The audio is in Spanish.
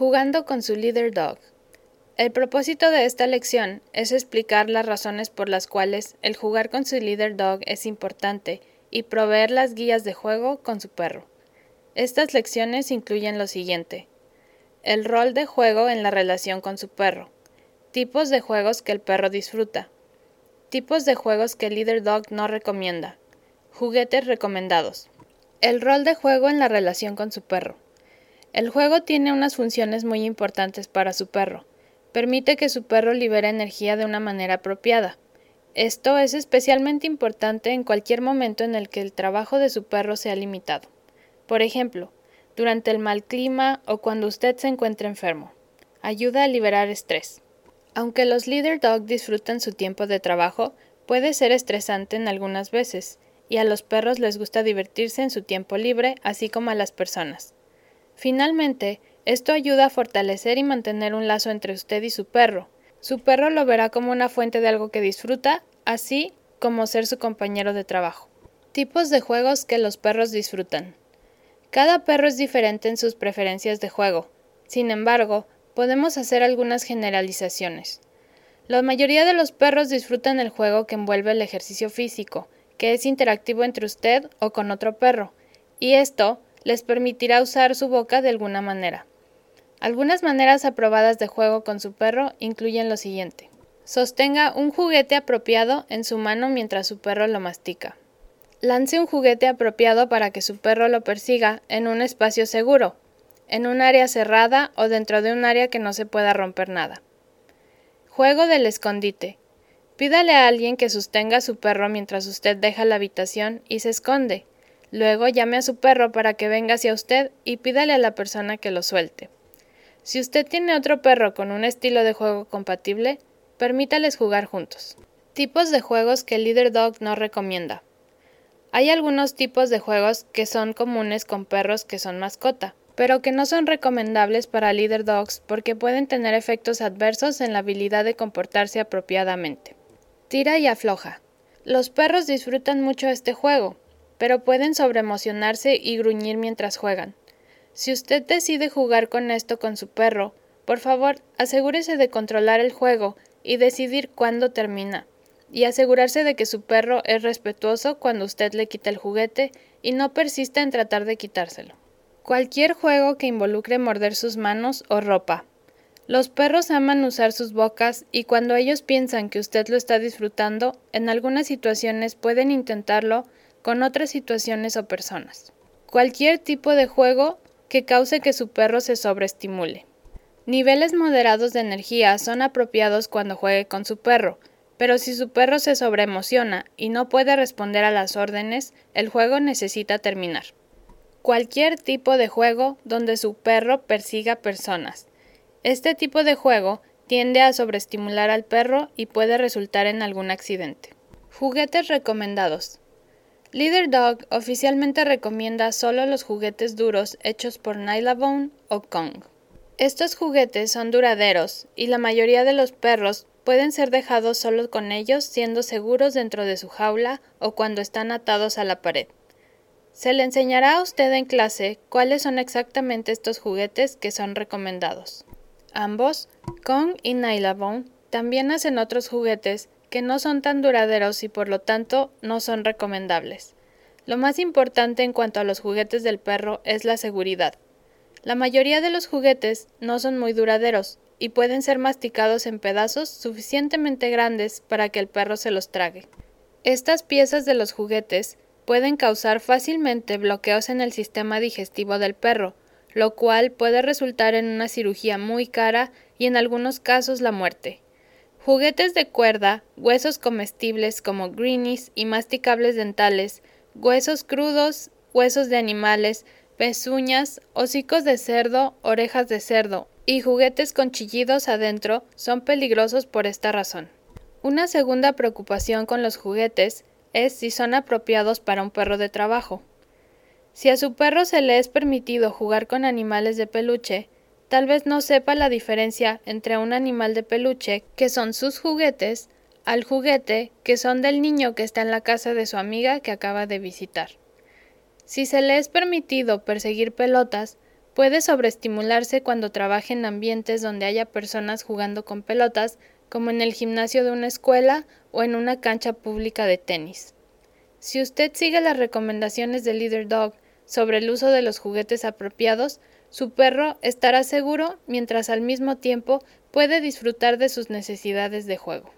Jugando con su Leader Dog. El propósito de esta lección es explicar las razones por las cuales el jugar con su Leader Dog es importante y proveer las guías de juego con su perro. Estas lecciones incluyen lo siguiente. El rol de juego en la relación con su perro. Tipos de juegos que el perro disfruta. Tipos de juegos que el Leader Dog no recomienda. Juguetes recomendados. El rol de juego en la relación con su perro. El juego tiene unas funciones muy importantes para su perro. Permite que su perro libere energía de una manera apropiada. Esto es especialmente importante en cualquier momento en el que el trabajo de su perro sea limitado. Por ejemplo, durante el mal clima o cuando usted se encuentra enfermo. Ayuda a liberar estrés. Aunque los leader dog disfrutan su tiempo de trabajo, puede ser estresante en algunas veces, y a los perros les gusta divertirse en su tiempo libre, así como a las personas. Finalmente, esto ayuda a fortalecer y mantener un lazo entre usted y su perro. Su perro lo verá como una fuente de algo que disfruta, así como ser su compañero de trabajo. Tipos de juegos que los perros disfrutan. Cada perro es diferente en sus preferencias de juego. Sin embargo, podemos hacer algunas generalizaciones. La mayoría de los perros disfrutan el juego que envuelve el ejercicio físico, que es interactivo entre usted o con otro perro, y esto les permitirá usar su boca de alguna manera. Algunas maneras aprobadas de juego con su perro incluyen lo siguiente. Sostenga un juguete apropiado en su mano mientras su perro lo mastica. Lance un juguete apropiado para que su perro lo persiga en un espacio seguro, en un área cerrada o dentro de un área que no se pueda romper nada. Juego del escondite. Pídale a alguien que sostenga a su perro mientras usted deja la habitación y se esconde. Luego llame a su perro para que venga hacia usted y pídale a la persona que lo suelte. Si usted tiene otro perro con un estilo de juego compatible, permítales jugar juntos. Tipos de juegos que el Leader Dog no recomienda. Hay algunos tipos de juegos que son comunes con perros que son mascota, pero que no son recomendables para Leader Dogs porque pueden tener efectos adversos en la habilidad de comportarse apropiadamente. Tira y afloja. Los perros disfrutan mucho este juego, pero pueden sobreemocionarse y gruñir mientras juegan. Si usted decide jugar con esto con su perro, por favor, asegúrese de controlar el juego y decidir cuándo termina, y asegurarse de que su perro es respetuoso cuando usted le quita el juguete y no persista en tratar de quitárselo. Cualquier juego que involucre morder sus manos o ropa. Los perros aman usar sus bocas y cuando ellos piensan que usted lo está disfrutando, en algunas situaciones pueden intentarlo con otras situaciones o personas. Cualquier tipo de juego que cause que su perro se sobreestimule. Niveles moderados de energía son apropiados cuando juegue con su perro, pero si su perro se sobreemociona y no puede responder a las órdenes, el juego necesita terminar. Cualquier tipo de juego donde su perro persiga personas. Este tipo de juego tiende a sobreestimular al perro y puede resultar en algún accidente. Juguetes recomendados. Leader Dog oficialmente recomienda solo los juguetes duros hechos por Nylabone o Kong. Estos juguetes son duraderos y la mayoría de los perros pueden ser dejados solo con ellos siendo seguros dentro de su jaula o cuando están atados a la pared. Se le enseñará a usted en clase cuáles son exactamente estos juguetes que son recomendados. Ambos, Kong y Nylabone, también hacen otros juguetes que no son tan duraderos y por lo tanto no son recomendables. Lo más importante en cuanto a los juguetes del perro es la seguridad. La mayoría de los juguetes no son muy duraderos y pueden ser masticados en pedazos suficientemente grandes para que el perro se los trague. Estas piezas de los juguetes pueden causar fácilmente bloqueos en el sistema digestivo del perro, lo cual puede resultar en una cirugía muy cara y en algunos casos la muerte. Juguetes de cuerda, huesos comestibles como greenies y masticables dentales, huesos crudos, huesos de animales, pezuñas, hocicos de cerdo, orejas de cerdo y juguetes con chillidos adentro son peligrosos por esta razón. Una segunda preocupación con los juguetes es si son apropiados para un perro de trabajo. Si a su perro se le es permitido jugar con animales de peluche, Tal vez no sepa la diferencia entre un animal de peluche, que son sus juguetes, al juguete, que son del niño que está en la casa de su amiga que acaba de visitar. Si se le es permitido perseguir pelotas, Puede sobreestimularse cuando trabaje en ambientes donde haya personas jugando con pelotas, como en el gimnasio de una escuela o en una cancha pública de tenis. Si usted sigue las recomendaciones del Leader Dog sobre el uso de los juguetes apropiados, su perro estará seguro mientras al mismo tiempo puede disfrutar de sus necesidades de juego.